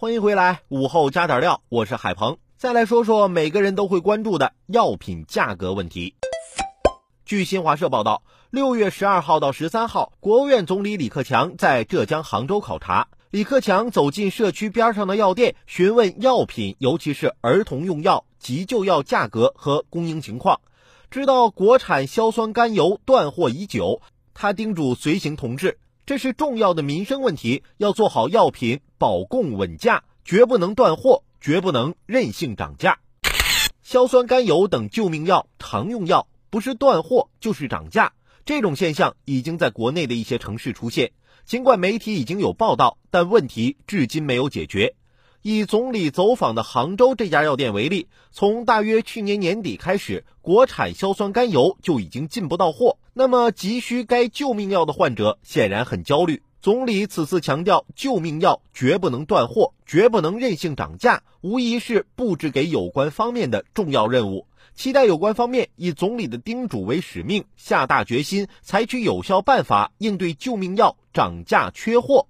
欢迎回来，午后加点料，我是海鹏。再来说说每个人都会关注的药品价格问题。据新华社报道，六月十二号到十三号，国务院总理李克强在浙江杭州考察。李克强走进社区边上的药店，询问药品，尤其是儿童用药、急救药价格和供应情况。知道国产硝酸甘油断货已久，他叮嘱随行同志，这是重要的民生问题，要做好药品保供稳价，绝不能断货。绝不能任性涨价，硝酸甘油等救命药、常用药不是断货就是涨价，这种现象已经在国内的一些城市出现。尽管媒体已经有报道，但问题至今没有解决。以总理走访的杭州这家药店为例，从大约去年年底开始，国产硝酸甘油就已经进不到货，那么急需该救命药的患者显然很焦虑。总理此次强调，救命药绝不能断货，绝不能任性涨价，无疑是布置给有关方面的重要任务。期待有关方面以总理的叮嘱为使命，下大决心，采取有效办法应对救命药涨价缺货。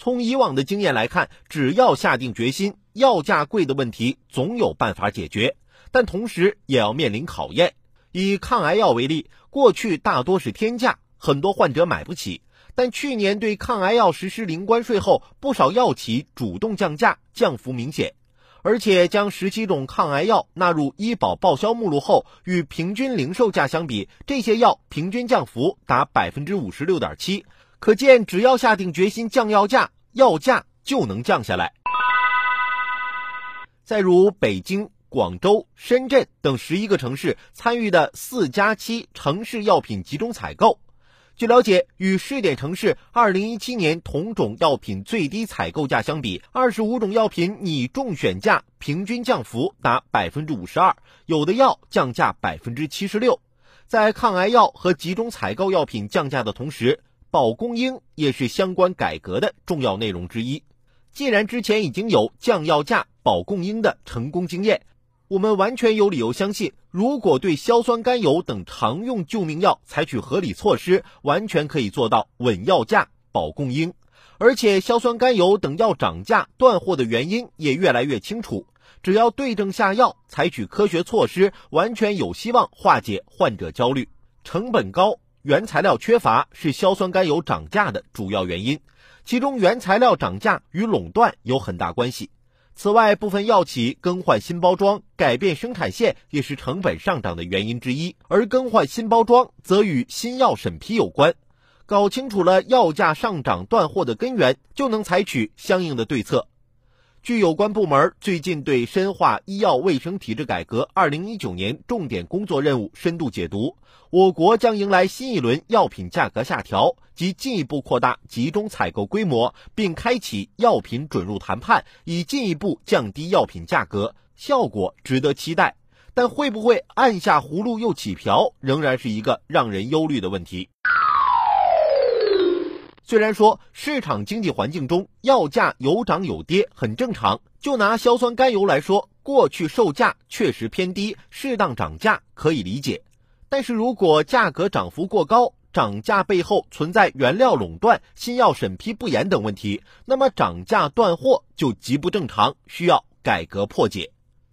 从以往的经验来看，只要下定决心，药价贵的问题总有办法解决，但同时也要面临考验。以抗癌药为例，过去大多是天价，很多患者买不起。但去年对抗癌药实施零关税后，不少药企主动降价，降幅明显，而且将十七种抗癌药纳入医保报销目录后，与平均零售价相比，这些药平均降幅达百分之五十六点七。可见，只要下定决心降药价，药价就能降下来。再如北京、广州、深圳等十一个城市参与的“四加七”城市药品集中采购。据了解，与试点城市2017年同种药品最低采购价相比，25种药品拟中选价平均降幅达52%，有的药降价76%。在抗癌药和集中采购药品降价的同时，保供应也是相关改革的重要内容之一。既然之前已经有降药价、保供应的成功经验，我们完全有理由相信，如果对硝酸甘油等常用救命药采取合理措施，完全可以做到稳药价、保供应。而且，硝酸甘油等药涨价断货的原因也越来越清楚。只要对症下药，采取科学措施，完全有希望化解患者焦虑。成本高、原材料缺乏是硝酸甘油涨价的主要原因，其中原材料涨价与垄断有很大关系。此外，部分药企更换新包装、改变生产线也是成本上涨的原因之一，而更换新包装则与新药审批有关。搞清楚了药价上涨断货的根源，就能采取相应的对策。据有关部门最近对深化医药卫生体制改革二零一九年重点工作任务深度解读，我国将迎来新一轮药品价格下调及进一步扩大集中采购规模，并开启药品准入谈判，以进一步降低药品价格，效果值得期待。但会不会按下葫芦又起瓢，仍然是一个让人忧虑的问题。虽然说市场经济环境中药价有涨有跌很正常，就拿硝酸甘油来说，过去售价确实偏低，适当涨价可以理解。但是如果价格涨幅过高，涨价背后存在原料垄断、新药审批不严等问题，那么涨价断货就极不正常，需要改革破解。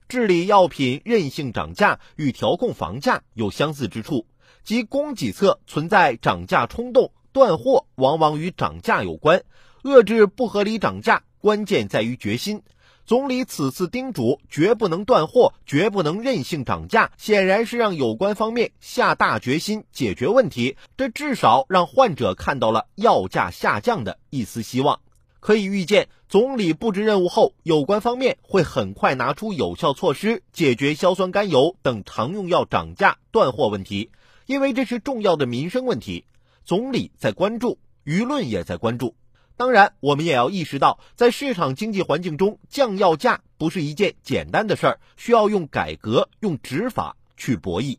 治理药品任性涨价与调控房价有相似之处，即供给侧存在涨价冲动。断货往往与涨价有关，遏制不合理涨价关键在于决心。总理此次叮嘱绝不能断货，绝不能任性涨价，显然是让有关方面下大决心解决问题。这至少让患者看到了药价下降的一丝希望。可以预见，总理布置任务后，有关方面会很快拿出有效措施解决硝酸甘油等常用药涨价断货问题，因为这是重要的民生问题。总理在关注，舆论也在关注。当然，我们也要意识到，在市场经济环境中降药价不是一件简单的事儿，需要用改革、用执法去博弈。